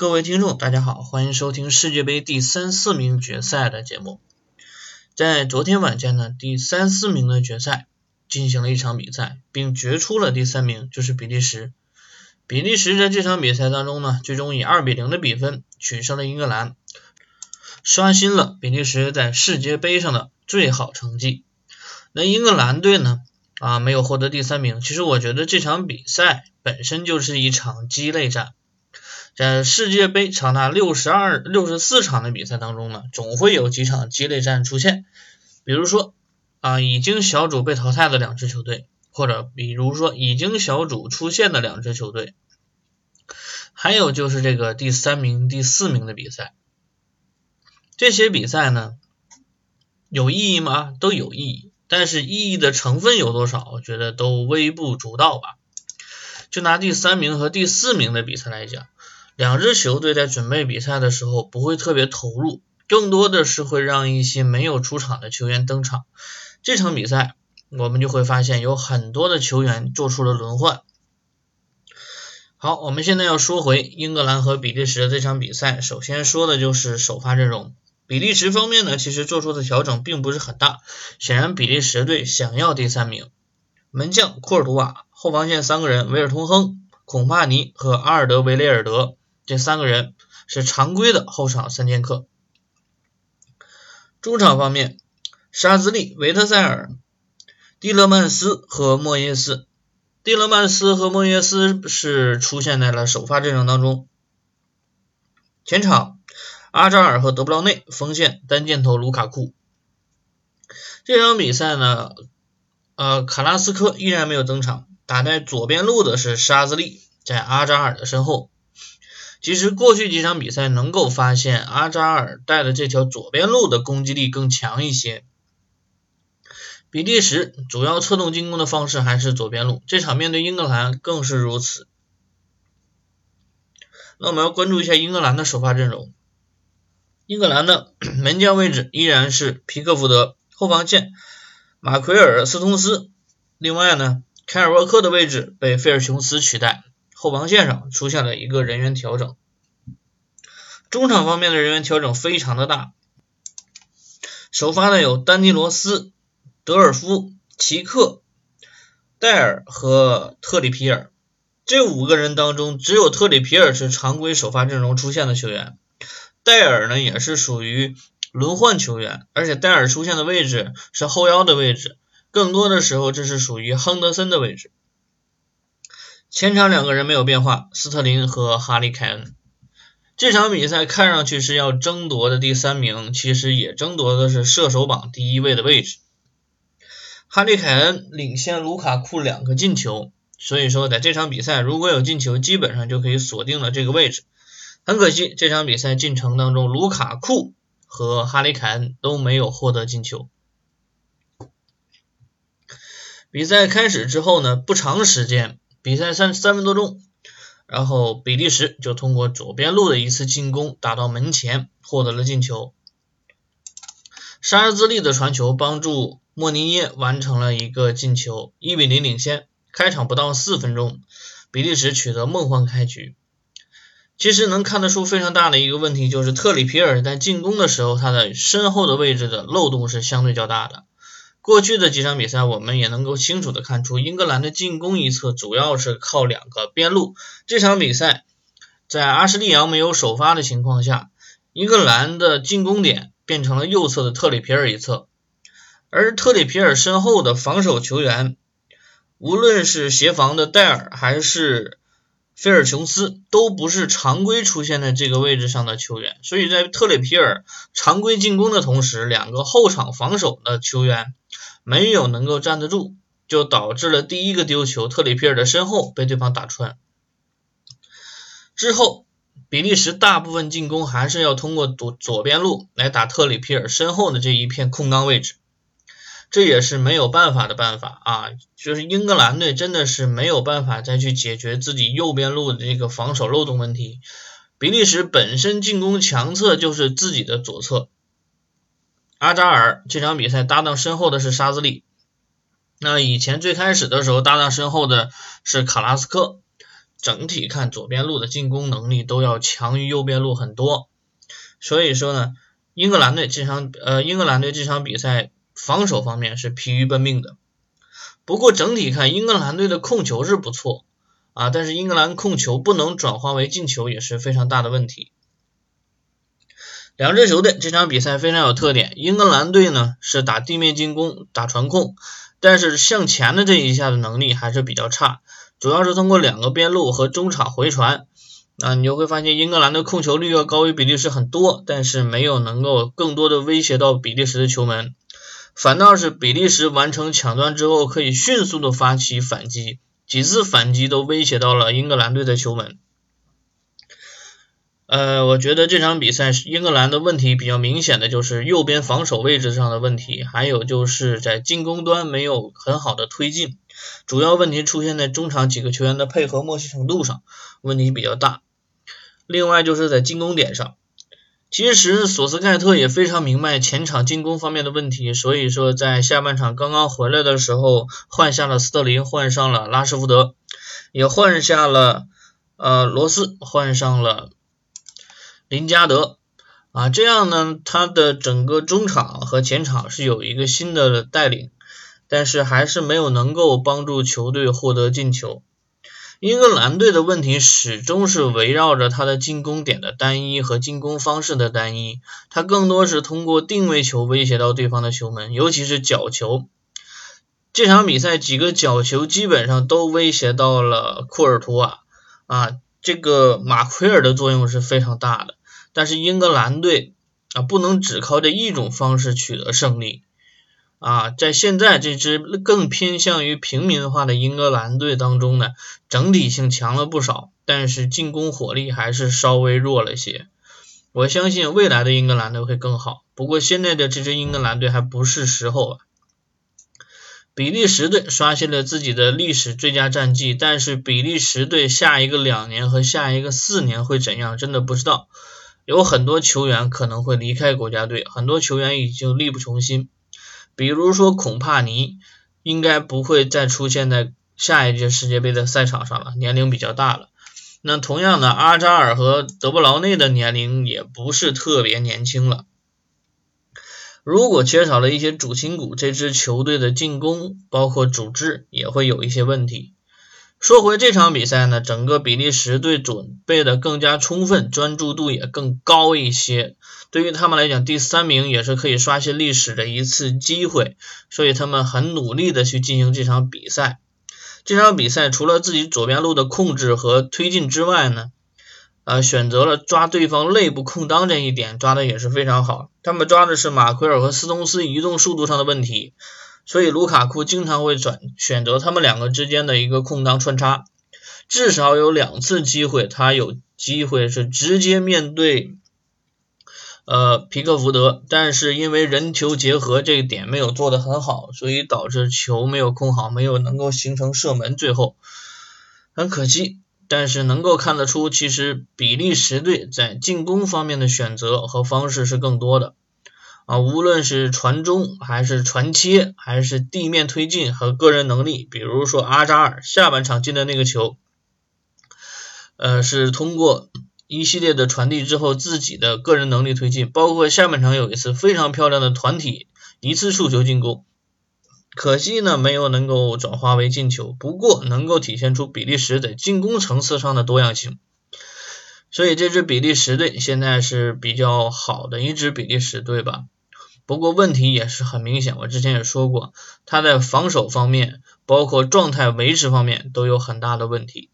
各位听众，大家好，欢迎收听世界杯第三四名决赛的节目。在昨天晚间呢，第三四名的决赛进行了一场比赛，并决出了第三名，就是比利时。比利时在这场比赛当中呢，最终以二比零的比分取胜了英格兰，刷新了比利时在世界杯上的最好成绩。那英格兰队呢？啊，没有获得第三名。其实我觉得这场比赛本身就是一场鸡肋战。在世界杯长达六十二、六十四场的比赛当中呢，总会有几场激烈战出现。比如说啊，已经小组被淘汰的两支球队，或者比如说已经小组出现的两支球队，还有就是这个第三名、第四名的比赛。这些比赛呢，有意义吗？都有意义。但是意义的成分有多少？我觉得都微不足道吧。就拿第三名和第四名的比赛来讲，两支球队在准备比赛的时候不会特别投入，更多的是会让一些没有出场的球员登场。这场比赛我们就会发现有很多的球员做出了轮换。好，我们现在要说回英格兰和比利时的这场比赛，首先说的就是首发阵容。比利时方面呢，其实做出的调整并不是很大。显然，比利时队想要第三名。门将库尔图瓦，后防线三个人，维尔通亨、孔帕尼和阿尔德维雷尔德，这三个人是常规的后场三剑客。中场方面，沙兹利、维特塞尔、蒂勒曼斯和莫耶斯。蒂勒曼斯和莫耶斯是出现在了首发阵容当中。前场。阿扎尔和德布劳内锋线单箭头卢卡库。这场比赛呢，呃，卡拉斯科依然没有登场，打在左边路的是沙兹利，在阿扎尔的身后。其实过去几场比赛能够发现，阿扎尔带的这条左边路的攻击力更强一些。比利时主要策动进攻的方式还是左边路，这场面对英格兰更是如此。那我们要关注一下英格兰的首发阵容。英格兰的 门将位置依然是皮克福德，后防线马奎尔斯通斯。另外呢，凯尔沃克的位置被费尔琼斯取代，后防线上出现了一个人员调整。中场方面的人员调整非常的大，首发的有丹尼罗斯、德尔夫、齐克、戴尔和特里皮尔。这五个人当中，只有特里皮尔是常规首发阵容出现的球员。戴尔呢也是属于轮换球员，而且戴尔出现的位置是后腰的位置，更多的时候这是属于亨德森的位置。前场两个人没有变化，斯特林和哈利凯恩。这场比赛看上去是要争夺的第三名，其实也争夺的是射手榜第一位的位置。哈利凯恩领先卢卡库两个进球，所以说在这场比赛如果有进球，基本上就可以锁定了这个位置。很可惜，这场比赛进程当中，卢卡库和哈利凯恩都没有获得进球。比赛开始之后呢，不长时间，比赛三三分多钟，然后比利时就通过左边路的一次进攻打到门前，获得了进球。沙尔兹利的传球帮助莫尼耶完成了一个进球，一比零领先。开场不到四分钟，比利时取得梦幻开局。其实能看得出非常大的一个问题，就是特里皮尔在进攻的时候，他的身后的位置的漏洞是相对较大的。过去的几场比赛，我们也能够清楚的看出，英格兰的进攻一侧主要是靠两个边路。这场比赛，在阿什利杨没有首发的情况下，英格兰的进攻点变成了右侧的特里皮尔一侧，而特里皮尔身后的防守球员，无论是协防的戴尔还是。菲尔琼斯都不是常规出现在这个位置上的球员，所以在特里皮尔常规进攻的同时，两个后场防守的球员没有能够站得住，就导致了第一个丢球，特里皮尔的身后被对方打穿。之后，比利时大部分进攻还是要通过左左边路来打特里皮尔身后的这一片空当位置。这也是没有办法的办法啊！就是英格兰队真的是没有办法再去解决自己右边路的这个防守漏洞问题。比利时本身进攻强侧就是自己的左侧，阿扎尔这场比赛搭档身后的是沙兹利，那以前最开始的时候搭档身后的是卡拉斯科，整体看左边路的进攻能力都要强于右边路很多。所以说呢，英格兰队这场呃英格兰队这场比赛防守方面是疲于奔命的。不过整体看，英格兰队的控球是不错啊，但是英格兰控球不能转化为进球也是非常大的问题。两支球队这场比赛非常有特点，英格兰队呢是打地面进攻、打传控，但是向前的这一下的能力还是比较差，主要是通过两个边路和中场回传。啊，你就会发现英格兰的控球率要高于比利时很多，但是没有能够更多的威胁到比利时的球门，反倒是比利时完成抢断之后可以迅速的发起反击，几次反击都威胁到了英格兰队的球门。呃，我觉得这场比赛英格兰的问题比较明显的就是右边防守位置上的问题，还有就是在进攻端没有很好的推进，主要问题出现在中场几个球员的配合默契程度上，问题比较大。另外就是在进攻点上，其实索斯盖特也非常明白前场进攻方面的问题，所以说在下半场刚刚回来的时候换下了斯特林，换上了拉什福德，也换下了呃罗斯，换上了。林加德啊，这样呢，他的整个中场和前场是有一个新的带领，但是还是没有能够帮助球队获得进球。英格兰队的问题始终是围绕着他的进攻点的单一和进攻方式的单一，他更多是通过定位球威胁到对方的球门，尤其是角球。这场比赛几个角球基本上都威胁到了库尔图瓦啊，这个马奎尔的作用是非常大的。但是英格兰队啊，不能只靠这一种方式取得胜利啊，在现在这支更偏向于平民化的英格兰队当中呢，整体性强了不少，但是进攻火力还是稍微弱了些。我相信未来的英格兰队会更好，不过现在的这支英格兰队还不是时候啊。比利时队刷新了自己的历史最佳战绩，但是比利时队下一个两年和下一个四年会怎样，真的不知道。有很多球员可能会离开国家队，很多球员已经力不从心。比如说孔帕尼，应该不会再出现在下一届世界杯的赛场上了，年龄比较大了。那同样的，阿扎尔和德布劳内的年龄也不是特别年轻了。如果缺少了一些主心骨，这支球队的进攻包括组织也会有一些问题。说回这场比赛呢，整个比利时队准备的更加充分，专注度也更高一些。对于他们来讲，第三名也是可以刷新历史的一次机会，所以他们很努力的去进行这场比赛。这场比赛除了自己左边路的控制和推进之外呢，呃，选择了抓对方内部空当这一点抓的也是非常好。他们抓的是马奎尔和斯通斯移动速度上的问题。所以卢卡库经常会转选择他们两个之间的一个空当穿插，至少有两次机会，他有机会是直接面对呃皮克福德，但是因为人球结合这一点没有做得很好，所以导致球没有控好，没有能够形成射门，最后很可惜。但是能够看得出，其实比利时队在进攻方面的选择和方式是更多的。啊，无论是传中还是传切，还是地面推进和个人能力，比如说阿扎尔下半场进的那个球，呃，是通过一系列的传递之后自己的个人能力推进，包括下半场有一次非常漂亮的团体一次触球进攻，可惜呢没有能够转化为进球，不过能够体现出比利时在进攻层次上的多样性，所以这支比利时队现在是比较好的一支比利时队吧。不过问题也是很明显，我之前也说过，他在防守方面，包括状态维持方面都有很大的问题。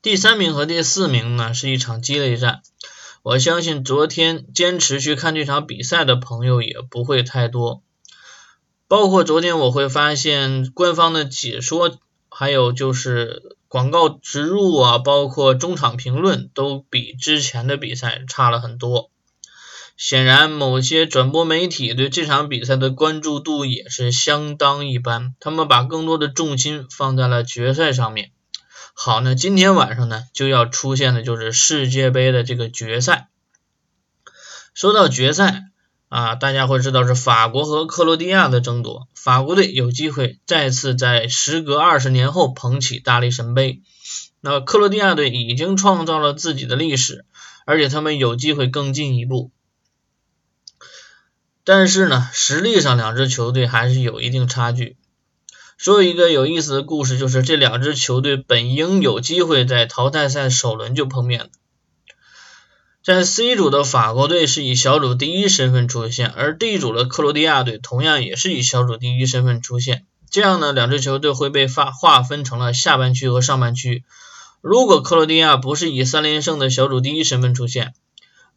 第三名和第四名呢是一场鸡肋战，我相信昨天坚持去看这场比赛的朋友也不会太多。包括昨天我会发现官方的解说，还有就是广告植入啊，包括中场评论都比之前的比赛差了很多。显然，某些转播媒体对这场比赛的关注度也是相当一般，他们把更多的重心放在了决赛上面。好，那今天晚上呢，就要出现的就是世界杯的这个决赛。说到决赛，啊，大家会知道是法国和克罗地亚的争夺，法国队有机会再次在时隔二十年后捧起大力神杯。那克罗地亚队已经创造了自己的历史，而且他们有机会更进一步。但是呢，实力上两支球队还是有一定差距。说一个有意思的故事，就是这两支球队本应有机会在淘汰赛首轮就碰面的。在 C 组的法国队是以小组第一身份出现，而 D 组的克罗地亚队同样也是以小组第一身份出现。这样呢，两支球队会被划划分成了下半区和上半区。如果克罗地亚不是以三连胜的小组第一身份出现，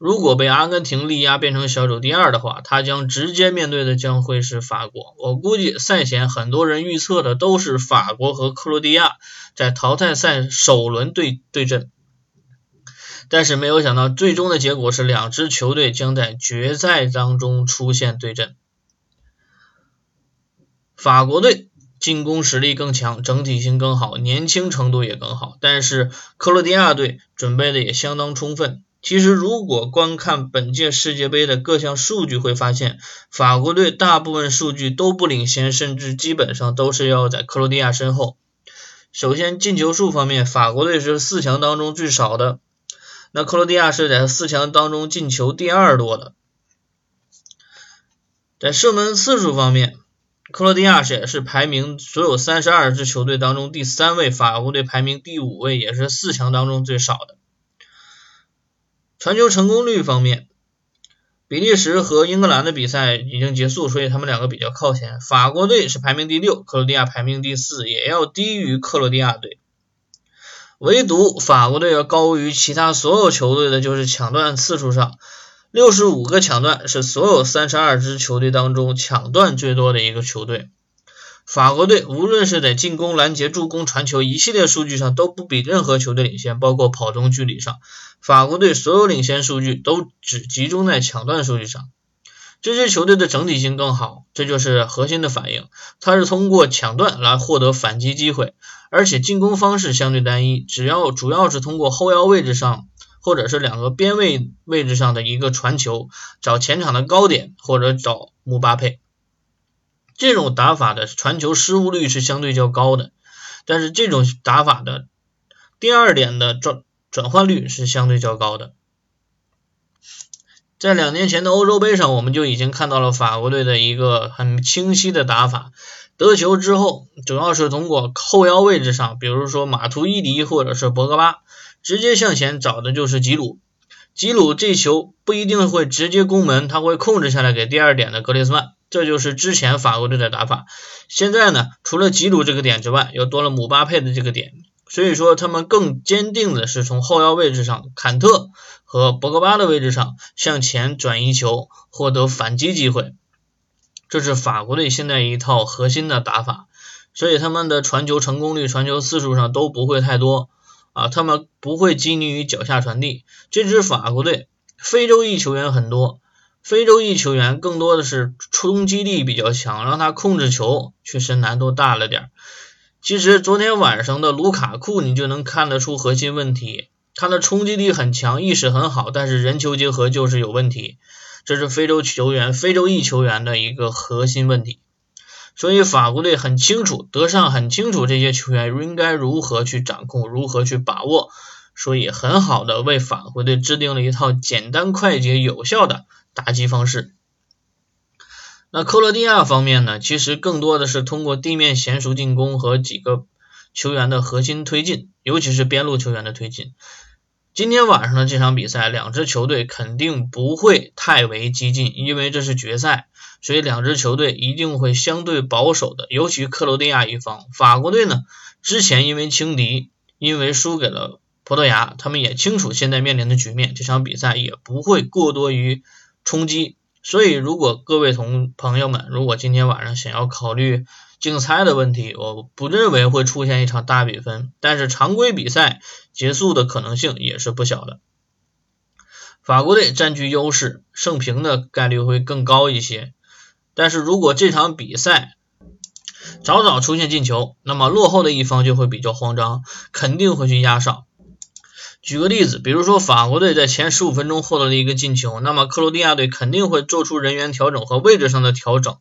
如果被阿根廷力压变成小组第二的话，他将直接面对的将会是法国。我估计赛前很多人预测的都是法国和克罗地亚在淘汰赛首轮对对阵，但是没有想到最终的结果是两支球队将在决赛当中出现对阵。法国队进攻实力更强，整体性更好，年轻程度也更好，但是克罗地亚队准备的也相当充分。其实，如果观看本届世界杯的各项数据，会发现法国队大部分数据都不领先，甚至基本上都是要在克罗地亚身后。首先，进球数方面，法国队是四强当中最少的，那克罗地亚是在四强当中进球第二多的。在射门次数方面，克罗地亚是也是排名所有三十二支球队当中第三位，法国队排名第五位，也是四强当中最少的。传球成功率方面，比利时和英格兰的比赛已经结束，所以他们两个比较靠前。法国队是排名第六，克罗地亚排名第四，也要低于克罗地亚队。唯独法国队要高于其他所有球队的就是抢断次数上，六十五个抢断是所有三十二支球队当中抢断最多的一个球队。法国队无论是在进攻、拦截、助攻、传球一系列数据上都不比任何球队领先，包括跑动距离上，法国队所有领先数据都只集中在抢断数据上。这支球队的整体性更好，这就是核心的反应。它是通过抢断来获得反击机会，而且进攻方式相对单一，只要主要是通过后腰位置上或者是两个边位位置上的一个传球，找前场的高点或者找姆巴佩。这种打法的传球失误率是相对较高的，但是这种打法的第二点的转转换率是相对较高的。在两年前的欧洲杯上，我们就已经看到了法国队的一个很清晰的打法，得球之后主要是通过后腰位置上，比如说马图伊迪或者是博格巴，直接向前找的就是吉鲁。吉鲁这球不一定会直接攻门，他会控制下来给第二点的格列斯曼。这就是之前法国队的打法，现在呢，除了吉鲁这个点之外，又多了姆巴佩的这个点，所以说他们更坚定的是从后腰位置上，坎特和博格巴的位置上向前转移球，获得反击机会。这是法国队现在一套核心的打法，所以他们的传球成功率、传球次数上都不会太多啊，他们不会拘泥于脚下传递。这支法国队非洲裔球员很多。非洲裔球员更多的是冲击力比较强，让他控制球确实难度大了点儿。其实昨天晚上的卢卡库你就能看得出核心问题，他的冲击力很强，意识很好，但是人球结合就是有问题，这是非洲球员、非洲裔球员的一个核心问题。所以法国队很清楚，德尚很清楚这些球员应该如何去掌控，如何去把握，所以很好的为法国队制定了一套简单、快捷、有效的。打击方式。那克罗地亚方面呢？其实更多的是通过地面娴熟进攻和几个球员的核心推进，尤其是边路球员的推进。今天晚上的这场比赛，两支球队肯定不会太为激进，因为这是决赛，所以两支球队一定会相对保守的。尤其克罗地亚一方，法国队呢，之前因为轻敌，因为输给了葡萄牙，他们也清楚现在面临的局面，这场比赛也不会过多于。冲击，所以如果各位同朋友们，如果今天晚上想要考虑竞猜的问题，我不认为会出现一场大比分，但是常规比赛结束的可能性也是不小的。法国队占据优势，胜平的概率会更高一些。但是如果这场比赛早早出现进球，那么落后的一方就会比较慌张，肯定会去压哨。举个例子，比如说法国队在前十五分钟获得了一个进球，那么克罗地亚队肯定会做出人员调整和位置上的调整，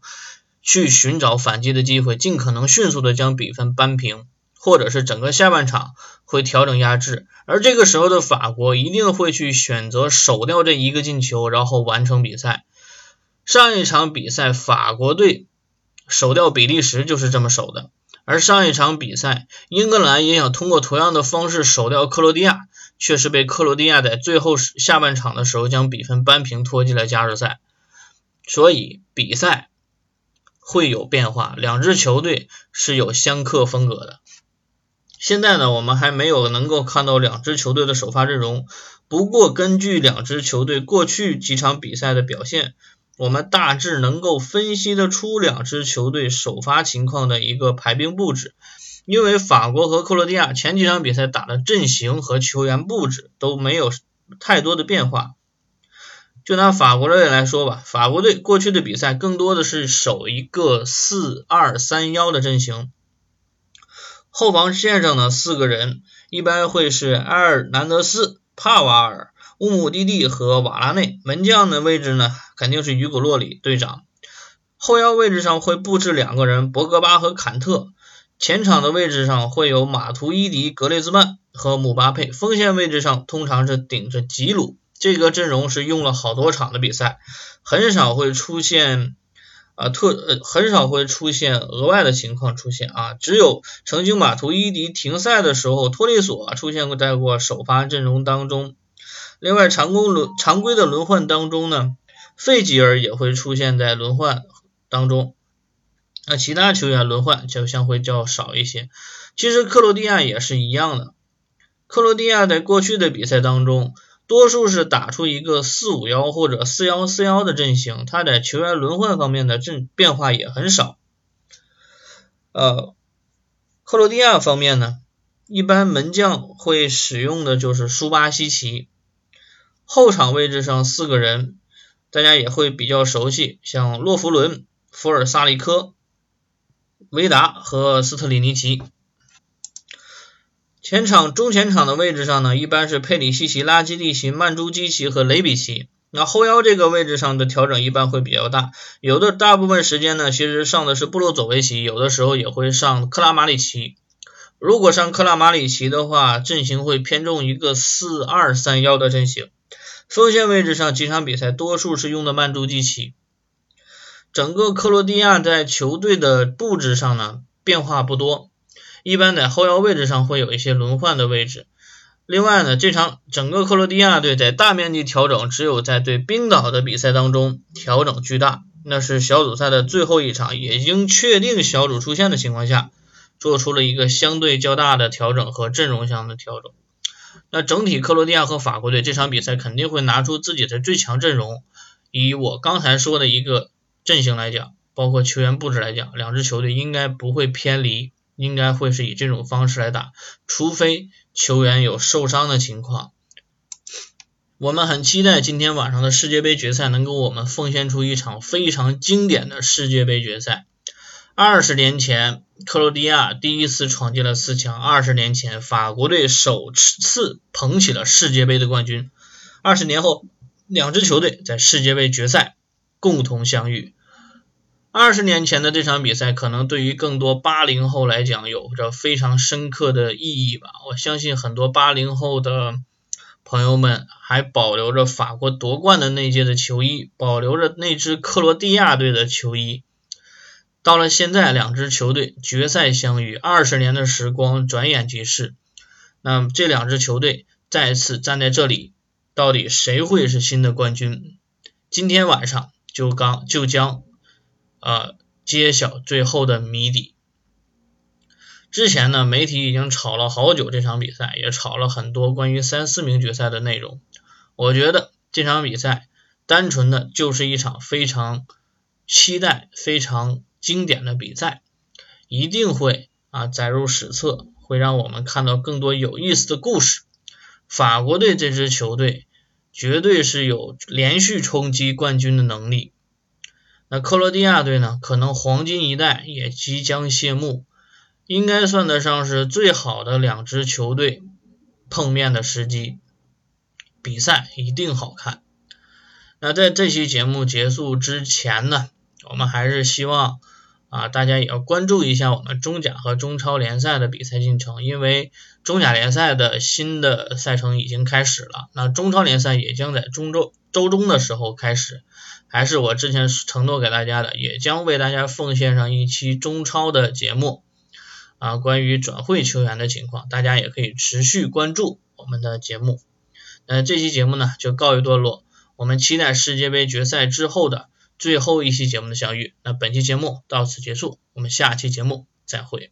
去寻找反击的机会，尽可能迅速的将比分扳平，或者是整个下半场会调整压制。而这个时候的法国一定会去选择守掉这一个进球，然后完成比赛。上一场比赛法国队守掉比利时就是这么守的，而上一场比赛英格兰也想通过同样的方式守掉克罗地亚。却是被克罗地亚在最后下半场的时候将比分扳平，拖进了加时赛。所以比赛会有变化，两支球队是有相克风格的。现在呢，我们还没有能够看到两支球队的首发阵容。不过，根据两支球队过去几场比赛的表现，我们大致能够分析得出两支球队首发情况的一个排兵布置。因为法国和克罗地亚前几场比赛打的阵型和球员布置都没有太多的变化，就拿法国队来说吧，法国队过去的比赛更多的是守一个四二三幺的阵型，后防线上的四个人一般会是埃尔南德斯、帕瓦尔、乌姆蒂蒂和瓦拉内，门将的位置呢肯定是雨果洛里队长，后腰位置上会布置两个人，博格巴和坎特。前场的位置上会有马图伊迪、格列兹曼和姆巴佩，锋线位置上通常是顶着吉鲁。这个阵容是用了好多场的比赛，很少会出现啊特呃很少会出现额外的情况出现啊，只有曾经马图伊迪停赛的时候，托利索出现过在过首发阵容当中。另外，常规轮常规的轮换当中呢，费吉尔也会出现在轮换当中。那其他球员轮换就相会较少一些。其实克罗地亚也是一样的。克罗地亚在过去的比赛当中，多数是打出一个四五幺或者四幺四幺的阵型，他在球员轮换方面的阵变化也很少。呃，克罗地亚方面呢，一般门将会使用的就是舒巴西奇。后场位置上四个人，大家也会比较熟悉，像洛弗伦、福尔萨利科。维达和斯特里尼奇，前场中前场的位置上呢，一般是佩里西奇、拉基蒂奇、曼朱基奇和雷比奇。那后腰这个位置上的调整一般会比较大，有的大部分时间呢，其实上的是布洛佐维奇，有的时候也会上克拉马里奇。如果上克拉马里奇的话，阵型会偏重一个四二三幺的阵型。锋线位置上，几场比赛多数是用的曼朱基奇。整个克罗地亚在球队的布置上呢变化不多，一般在后腰位置上会有一些轮换的位置。另外呢，这场整个克罗地亚队在大面积调整，只有在对冰岛的比赛当中调整巨大，那是小组赛的最后一场，已经确定小组出线的情况下，做出了一个相对较大的调整和阵容上的调整。那整体克罗地亚和法国队这场比赛肯定会拿出自己的最强阵容，以我刚才说的一个。阵型来讲，包括球员布置来讲，两支球队应该不会偏离，应该会是以这种方式来打，除非球员有受伤的情况。我们很期待今天晚上的世界杯决赛能给我们奉献出一场非常经典的世界杯决赛。二十年前，克罗地亚第一次闯进了四强；二十年前，法国队首次捧起了世界杯的冠军。二十年后，两支球队在世界杯决赛。共同相遇。二十年前的这场比赛，可能对于更多八零后来讲，有着非常深刻的意义吧。我相信很多八零后的朋友们还保留着法国夺冠的那届的球衣，保留着那支克罗地亚队的球衣。到了现在，两支球队决赛相遇，二十年的时光转眼即逝。那这两支球队再次站在这里，到底谁会是新的冠军？今天晚上。就刚就将呃揭晓最后的谜底。之前呢，媒体已经炒了好久这场比赛，也炒了很多关于三四名决赛的内容。我觉得这场比赛单纯的就是一场非常期待、非常经典的比赛，一定会啊载入史册，会让我们看到更多有意思的故事。法国队这支球队。绝对是有连续冲击冠军的能力。那克罗地亚队呢？可能黄金一代也即将谢幕，应该算得上是最好的两支球队，碰面的时机，比赛一定好看。那在这期节目结束之前呢，我们还是希望啊大家也要关注一下我们中甲和中超联赛的比赛进程，因为中甲联赛的新的赛程已经开始了，那中超联赛也将在中周周中的时候开始。还是我之前承诺给大家的，也将为大家奉献上一期中超的节目啊，关于转会球员的情况，大家也可以持续关注我们的节目。那这期节目呢就告一段落，我们期待世界杯决赛之后的最后一期节目的相遇。那本期节目到此结束，我们下期节目再会。